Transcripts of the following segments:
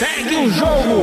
Segue o jogo!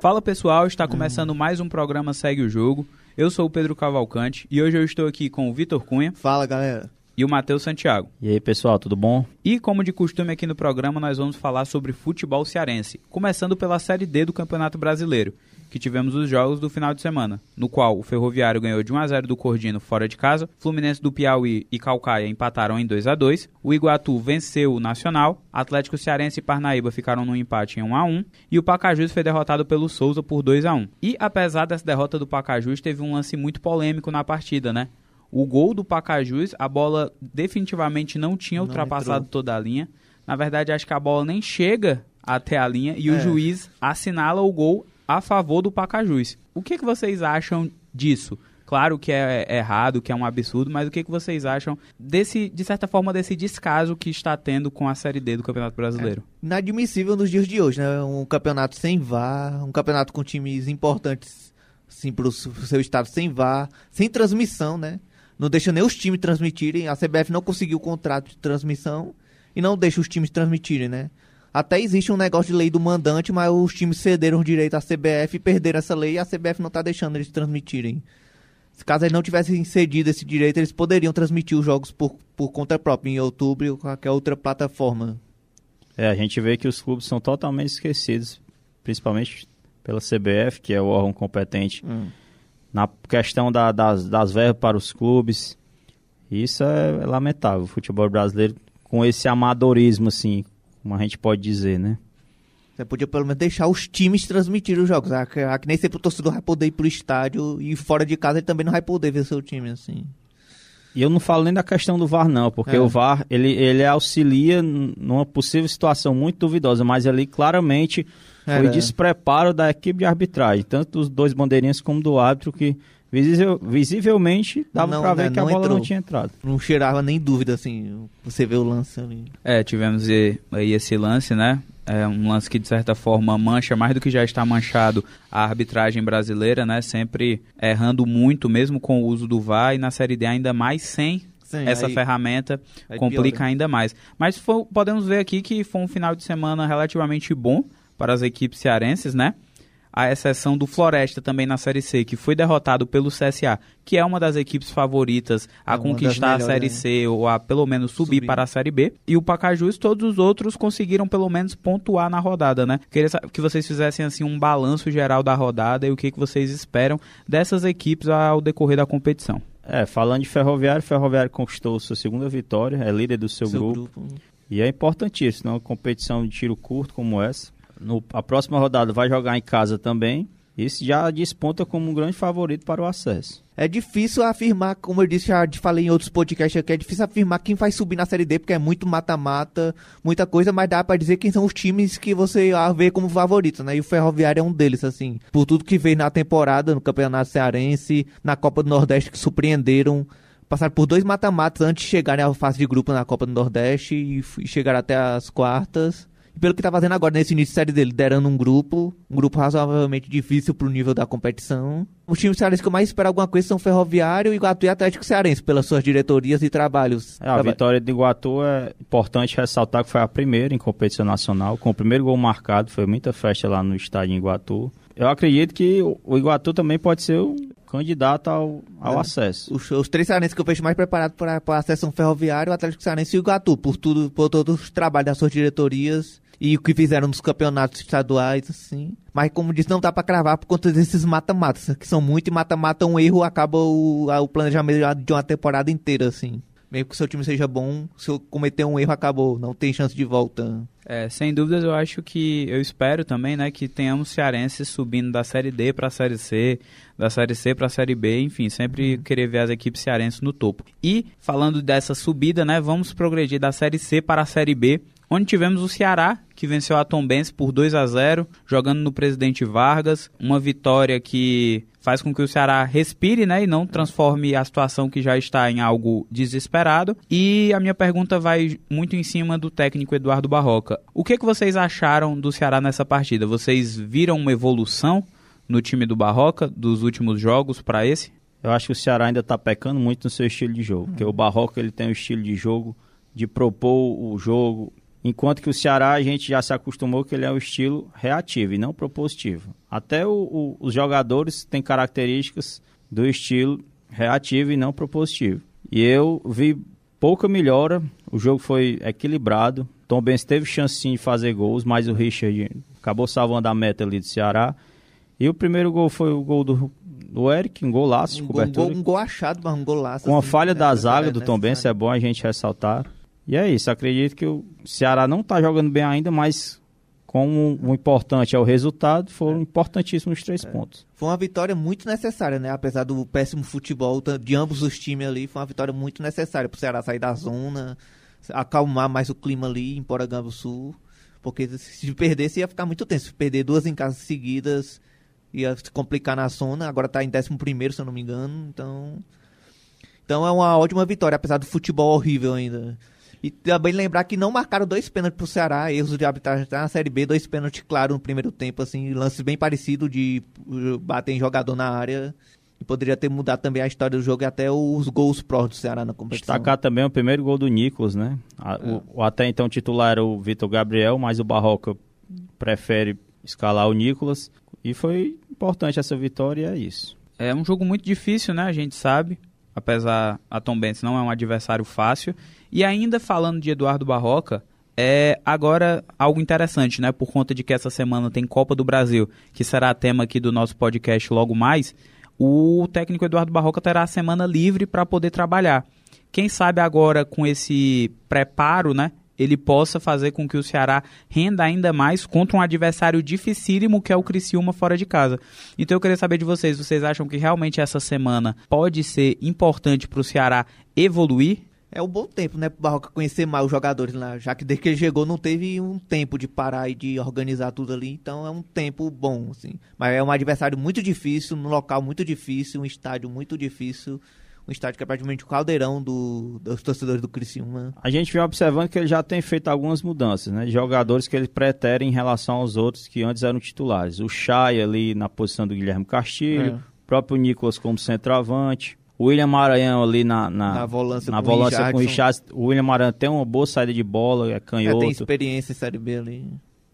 Fala pessoal, está começando mais um programa Segue o Jogo. Eu sou o Pedro Cavalcante e hoje eu estou aqui com o Vitor Cunha Fala, galera. E o Matheus Santiago. E aí, pessoal, tudo bom? E como de costume aqui no programa, nós vamos falar sobre futebol cearense, começando pela Série D do Campeonato Brasileiro, que tivemos os jogos do final de semana, no qual o Ferroviário ganhou de 1 a 0 do Cordino fora de casa, Fluminense do Piauí e Calcaia empataram em 2 a 2, o Iguatu venceu o Nacional, Atlético Cearense e Parnaíba ficaram no empate em 1 a 1 e o Pacajus foi derrotado pelo Souza por 2 a 1. E apesar dessa derrota do Pacajus, teve um lance muito polêmico na partida, né? O gol do Pacajus, a bola definitivamente não tinha ultrapassado toda a linha. Na verdade, acho que a bola nem chega até a linha e o É. juiz assinala o gol a favor do Pacajus. O que, que vocês acham disso? Claro que é é errado, que é um absurdo, mas o que, que vocês acham desse, de certa forma, desse descaso que está tendo com a Série D do Campeonato Brasileiro? Inadmissível nos dias de hoje, né? Um campeonato sem VAR, um campeonato com times importantes, su- pro seu estado sem VAR, sem transmissão, né? Não deixa nem os times transmitirem. A CBF não conseguiu o contrato de transmissão e não deixa os times transmitirem, né? Até existe um negócio de lei do mandante, mas os times cederam o direito à CBF e perderam essa lei e a CBF não tá deixando eles transmitirem. Se caso eles não tivessem cedido esse direito, eles poderiam transmitir os jogos por, por conta própria, em outubro ou qualquer outra plataforma. É, a gente vê que os clubes são totalmente esquecidos, principalmente pela CBF, que é o órgão competente na questão da- das, das verbas para os clubes. Isso é lamentável. O futebol brasileiro, com esse amadorismo, assim, como a gente pode dizer, né? Você podia pelo menos deixar os times transmitirem os jogos. Ah, que, ah, que nem sempre o torcedor vai poder ir pro estádio e fora de casa ele também não vai poder ver seu time, assim. E eu não falo nem da questão do VAR, não, porque É. o VAR, ele, ele auxilia numa possível situação muito duvidosa, mas ali claramente foi Era- despreparo da equipe de arbitragem, tanto dos dois bandeirinhas como do árbitro, que visível- visivelmente dava Não, pra né, ver que a não bola não entrou. tinha entrado. Não cheirava nem dúvida, assim. Você vê o lance ali. É, tivemos aí esse lance, né? É um lance que de certa forma mancha mais do que já está manchado a arbitragem brasileira, né? Sempre errando muito, mesmo com o uso do VAR e na Série D ainda mais sem Sim, essa aí- ferramenta aí complica piora. ainda mais. Mas foi- podemos ver aqui que foi um final de semana relativamente bom para as equipes cearenses, né? A exceção do Floresta também na Série C, que foi derrotado pelo CSA, que é uma das equipes favoritas a É conquistar a Série C ou a pelo menos subir, Subir. para a Série B. E o Pacajus, todos os outros conseguiram pelo menos pontuar na rodada, né? Queria que vocês fizessem assim um balanço geral da rodada e o que, que vocês esperam dessas equipes ao decorrer da competição. É, falando de Ferroviário, Ferroviário conquistou sua segunda vitória, é líder do seu, seu grupo, e é importantíssimo, uma competição de tiro curto como essa. No, a próxima rodada vai jogar em casa também, isso já desponta como um grande favorito para o acesso. É difícil afirmar, como eu disse, já falei em outros podcasts aqui, é difícil afirmar quem vai subir na Série D, porque é muito mata-mata, muita coisa, mas dá pra dizer quem são os times que você vê como favoritos, né? E o Ferroviário é um deles, assim. Por tudo que fez na temporada, no Campeonato Cearense, na Copa do Nordeste, que surpreenderam. Passaram por dois mata-matas antes de chegarem à fase de grupo na Copa do Nordeste e, chegaram até as quartas. E pelo que tá fazendo agora nesse início de série dele, liderando um grupo, um grupo razoavelmente difícil pro nível da competição. Os times cearenses que eu mais espero alguma coisa são Ferroviário, Iguatu e Atlético Cearense, pelas suas diretorias e trabalhos. É, a Traba- vitória de Iguatu é importante ressaltar que foi a primeira em competição nacional, com o primeiro gol marcado, foi muita festa lá no estádio em Iguatu. Eu acredito que o Iguatu também pode ser o candidato ao, ao É. acesso. Os, os três cearenses que eu vejo mais preparados para a sessão ferroviária, o Atlético Cearense e o Iguatu, por tudo, por todos os trabalhos das suas diretorias e o que fizeram nos campeonatos estaduais, assim. Mas como disse, não dá pra cravar por conta desses mata-matas, que são muito e mata-mata um erro, acaba o, o planejamento de uma temporada inteira, assim. Mesmo que o seu time seja bom, se eu cometer um erro, acabou, não tem chance de volta. É, sem dúvidas, eu acho que eu espero também, né, que tenhamos cearenses subindo da série D para a série C, da série C para a série B, enfim, sempre querer ver as equipes cearenses no topo. E falando dessa subida, né, vamos progredir da série C para a série B, onde tivemos o Ceará, que venceu a Tombense por 2 a 0, jogando no Presidente Vargas, uma vitória que faz com que o Ceará respire, né, e não transforme a situação que já está em algo desesperado. E a minha pergunta vai muito em cima do técnico Eduardo Barroca. O que, que vocês acharam do Ceará nessa partida? Vocês viram uma evolução no time do Barroca dos últimos jogos para esse? Eu acho que o Ceará ainda está pecando muito no seu estilo de jogo, porque o Barroca ele tem um estilo de jogo de propor o jogo Enquanto que o Ceará a gente já se acostumou que ele é um estilo reativo e não propositivo. Até o, o, os jogadores têm características do estilo reativo e não propositivo. E eu vi pouca melhora, o jogo foi equilibrado. Tom Benz teve chance sim de fazer gols, mas o Richard acabou salvando a meta ali do Ceará. E o primeiro gol foi o gol do, do Eric, um golaço de Um gol, cobertura. um gol- um gol achado, mas um golaço. Com a assim, falha da né, zaga do Tom Benz, é bom a gente ressaltar. E é isso, acredito que o Ceará não está jogando bem ainda, mas como o importante é o resultado, foram importantíssimos os três pontos. Foi uma vitória muito necessária, né? Apesar do péssimo futebol de ambos os times ali, foi uma vitória muito necessária pro Ceará sair da zona, acalmar mais o clima ali em Sul, porque se perdesse ia ficar muito tenso. Se perder duas em casa seguidas ia se complicar na zona, agora tá em 11 primeiro, se eu não me engano, então então é uma ótima vitória, apesar do futebol horrível ainda. E também lembrar que não marcaram dois pênaltis pro Ceará, erros de arbitragem tá na Série B, dois pênaltis claros no primeiro tempo, assim, lances bem parecidos de uh, bater em jogador na área. E poderia ter mudado também a história do jogo e até os gols prós do Ceará na competição. Destacar também o primeiro gol do Nicolas, né? A- o, o até então titular era o Vitor Gabriel, mas o Barroca prefere escalar o Nicolas. E foi importante essa vitória e é isso. É um jogo muito difícil, né? A gente sabe. Apesar a Tom Benz não é um adversário fácil. E ainda falando de Eduardo Barroca, é agora algo interessante, né? Por conta de que essa semana tem Copa do Brasil, que será tema aqui do nosso podcast logo mais. O técnico Eduardo Barroca terá a semana livre para poder trabalhar. Quem sabe agora com esse preparo, né? Ele possa fazer com que o Ceará renda ainda mais contra um adversário dificílimo que é o Criciúma fora de casa. Então eu queria saber de vocês, vocês acham que realmente essa semana pode ser importante para o Ceará evoluir? É um bom tempo, né, pro Barroca conhecer mais os jogadores lá, já que desde que ele chegou não teve um tempo de parar e de organizar tudo ali, então é um tempo bom, assim. Mas é um adversário muito difícil, num local muito difícil, um estádio muito difícil, um estádio que é praticamente o caldeirão do, dos torcedores do Criciúma. A gente vem observando que ele já tem feito algumas mudanças, né? De jogadores que ele pretere em relação aos outros que antes eram titulares. O Chay ali na posição do Guilherme Castilho, É. o próprio Nicolas como centroavante, William Maranhão ali na, na, Na volância na com o volância com o Richardson. Richard. O William Maranhão tem uma boa saída de bola, é É, canhoto. tem experiência em Série B ali.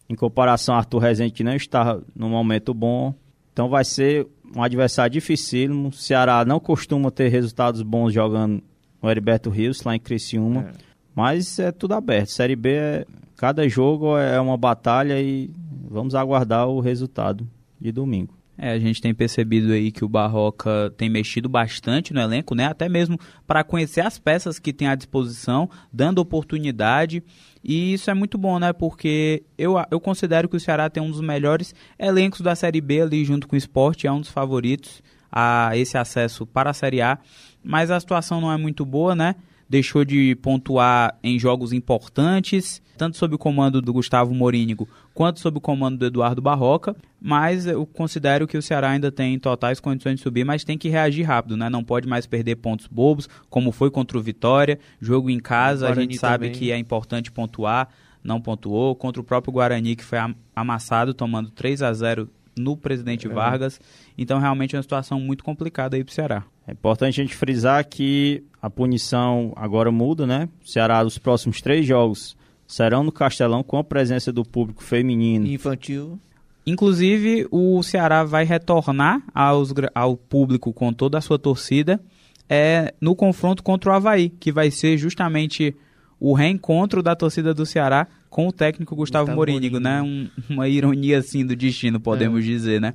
em comparação a Arthur Rezende, que não está no momento bom. Então vai ser um adversário dificílimo. O Ceará não costuma ter resultados bons jogando no Heriberto Rios, lá em Criciúma. É. Mas é tudo aberto. Série B, é, cada jogo é uma batalha e vamos aguardar o resultado de domingo. É, a gente tem percebido aí que o Barroca tem mexido bastante no elenco, né? Até mesmo para conhecer as peças que tem à disposição, dando oportunidade. E isso é muito bom, né? Porque eu, eu considero que o Ceará tem um dos melhores elencos da Série B ali junto com o Sport, é um dos favoritos a esse acesso para a Série A. Mas a situação não é muito boa, né? Deixou de pontuar em jogos importantes, tanto sob o comando do Gustavo Morínigo quanto sob o comando do Eduardo Barroca. Mas eu considero que o Ceará ainda tem totais condições de subir, mas tem que reagir rápido, né? Não pode mais perder pontos bobos, como foi contra o Vitória. Jogo em casa, O a gente sabe também. que é importante pontuar, não pontuou. Contra o próprio Guarani, que foi am- amassado, tomando 3 a 0 no Presidente Vargas. Então, realmente é uma situação muito complicada aí pro Ceará. É importante a gente frisar que a punição agora muda, né? O Ceará, os próximos três jogos serão no Castelão com a presença do público feminino. Infantil. Inclusive, o Ceará vai retornar aos ao público com toda a sua torcida é, no confronto contra o Havaí, que vai ser justamente o reencontro da torcida do Ceará com o técnico Gustavo, Gustavo Morínigo, né? Um- uma ironia assim do destino, podemos dizer, né?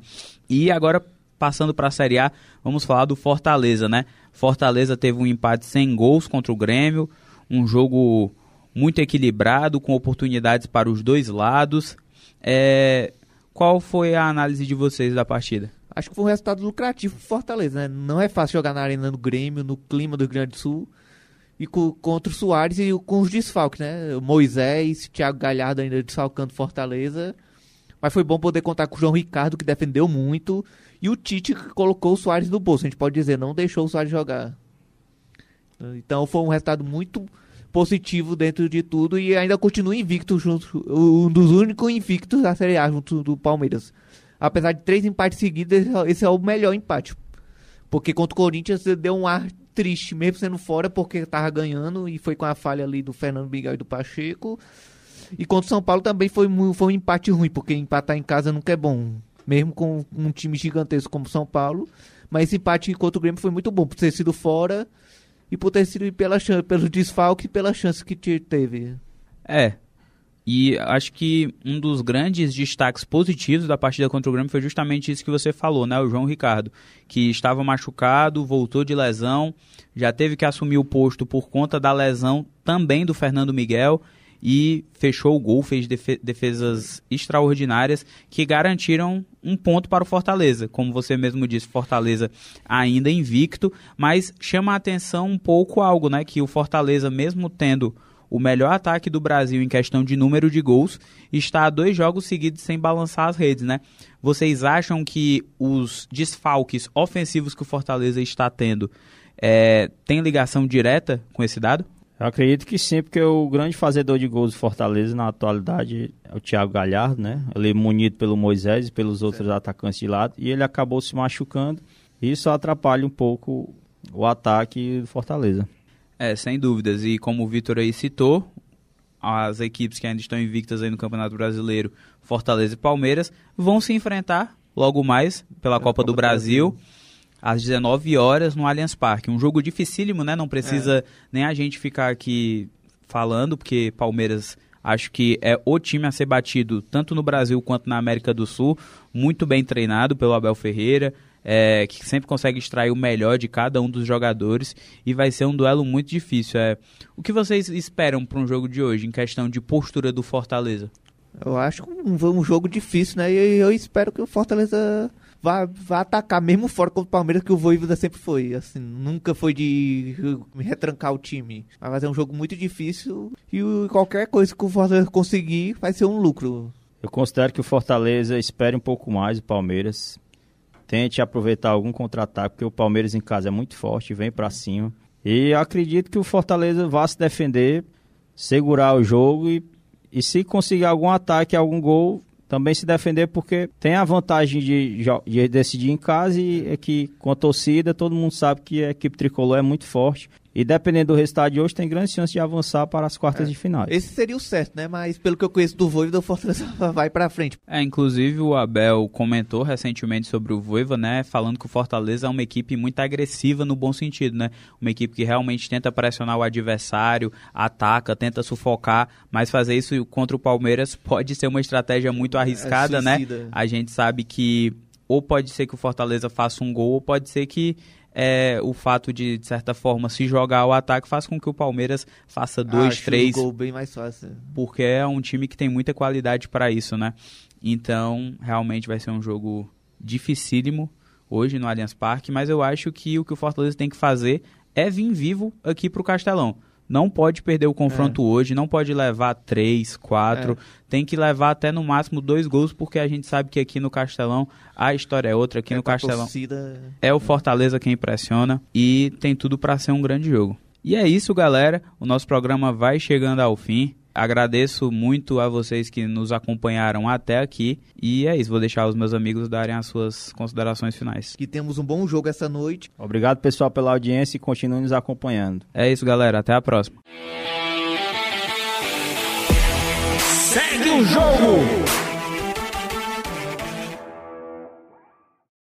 E agora, passando para a Série A, vamos falar do Fortaleza, né? Fortaleza teve um empate sem gols contra o Grêmio, um jogo muito equilibrado, com oportunidades para os dois lados. É, qual foi a análise de vocês da partida? Acho que foi um resultado lucrativo pro Fortaleza, né? Não é fácil jogar na arena do Grêmio, no clima do Rio Grande do Sul. E co- contra o Soares e com os desfalques, né? Moisés, Thiago Galhardo ainda desfalcando Fortaleza. Mas foi bom poder contar com o João Ricardo, que defendeu muito. E o Tite, que colocou o Soares no bolso. A gente pode dizer, não deixou o Soares jogar. Então foi um resultado muito positivo dentro de tudo. E ainda continua invicto, junto, um dos únicos invictos da Série A, junto do Palmeiras. Apesar de três empates seguidos, esse é- esse é o melhor empate. Porque contra o Corinthians deu um ar triste, mesmo sendo fora, porque tava ganhando e foi com a falha ali do Fernando Miguel e do Pacheco. E contra o São Paulo também foi, foi um empate ruim, porque empatar em casa nunca é bom. Mesmo com um time gigantesco como São Paulo. Mas esse empate contra o Grêmio foi muito bom, por ter sido fora e por ter sido pela, pelo desfalque e pela chance que teve. É, e acho que um dos grandes destaques positivos da partida contra o Grêmio foi justamente isso que você falou, né? O João Ricardo, que estava machucado, voltou de lesão, já teve que assumir o posto por conta da lesão também do Fernando Miguel e fechou o gol, fez defesas extraordinárias que garantiram um ponto para o Fortaleza. Como você mesmo disse, Fortaleza ainda invicto, mas chama a atenção um pouco algo, né? Que o Fortaleza, mesmo tendo o melhor ataque do Brasil em questão de número de gols, está a dois jogos seguidos sem balançar as redes, né? Vocês acham que os desfalques ofensivos que o Fortaleza está tendo é, tem ligação direta com esse dado? Eu acredito que sim, porque o grande fazedor de gols do Fortaleza na atualidade é o Thiago Galhardo, né? Ele é munido pelo Moisés e pelos outros Sim. atacantes de lado, e ele acabou se machucando, e isso atrapalha um pouco o ataque do Fortaleza. É, sem dúvidas. E como o Vitor aí citou, as equipes que ainda estão invictas aí no Campeonato Brasileiro, Fortaleza e Palmeiras, vão se enfrentar logo mais pela é, Copa, Copa, do Brasil, Brasil, às 19 horas no Allianz Parque. Um jogo dificílimo, né? Não precisa é. nem a gente ficar aqui falando, porque Palmeiras acho que é o time a ser batido tanto no Brasil quanto na América do Sul, muito bem treinado pelo Abel Ferreira é, que sempre consegue extrair o melhor de cada um dos jogadores e vai ser um duelo muito difícil. É, o que vocês esperam para um jogo de hoje em questão de postura do Fortaleza? Eu acho um, um jogo difícil, né? E eu espero que o Fortaleza vá atacar mesmo fora contra o Palmeiras, que o Voivoda sempre foi. Assim, nunca foi de retrancar o time. Vai fazer um jogo muito difícil e qualquer coisa que o Fortaleza conseguir vai ser um lucro. Eu considero que o Fortaleza espere um pouco mais o Palmeiras tente aproveitar algum contra-ataque, porque o Palmeiras em casa é muito forte, vem para cima. E acredito que o Fortaleza vá se defender, segurar o jogo e, e se conseguir algum ataque, algum gol, também se defender, porque tem a vantagem de, de decidir em casa e é que com a torcida todo mundo sabe que a equipe tricolor é muito forte e dependendo do resultado de hoje, tem grande chance de avançar para as quartas é. de final. Esse seria o certo, né? Mas pelo que eu conheço do Voivoda, o Fortaleza vai para frente. É, inclusive o Abel comentou recentemente sobre o Voivoda, né? Falando que o Fortaleza é uma equipe muito agressiva no bom sentido, né? Uma equipe que realmente tenta pressionar o adversário, ataca, tenta sufocar, mas fazer isso contra o Palmeiras pode ser uma estratégia muito é, arriscada, é, né? A gente sabe que ou pode ser que o Fortaleza faça um gol, ou pode ser que é, o fato de, de certa forma, se jogar ao ataque faz com que o Palmeiras faça dois, Acho três. Um gol bem mais fácil. Porque é um time que tem muita qualidade para isso, né? Então, realmente vai ser um jogo dificílimo hoje no Allianz Parque, mas eu acho que o que o Fortaleza tem que fazer é vir vivo aqui para o Castelão não pode perder o confronto é. hoje, não pode levar três, quatro, é. tem que levar até no máximo dois gols, porque a gente sabe que aqui no Castelão a história é outra, aqui é no Castelão torcida... é o Fortaleza quem impressiona e tem tudo para ser um grande jogo. E é isso, galera. O nosso programa vai chegando ao fim. Agradeço muito a vocês que nos acompanharam até aqui. E é isso, vou deixar os meus amigos darem as suas considerações finais. Que temos um bom jogo essa noite. Obrigado, pessoal, pela audiência e continue nos acompanhando. É isso, galera. Até a próxima. Segue o jogo!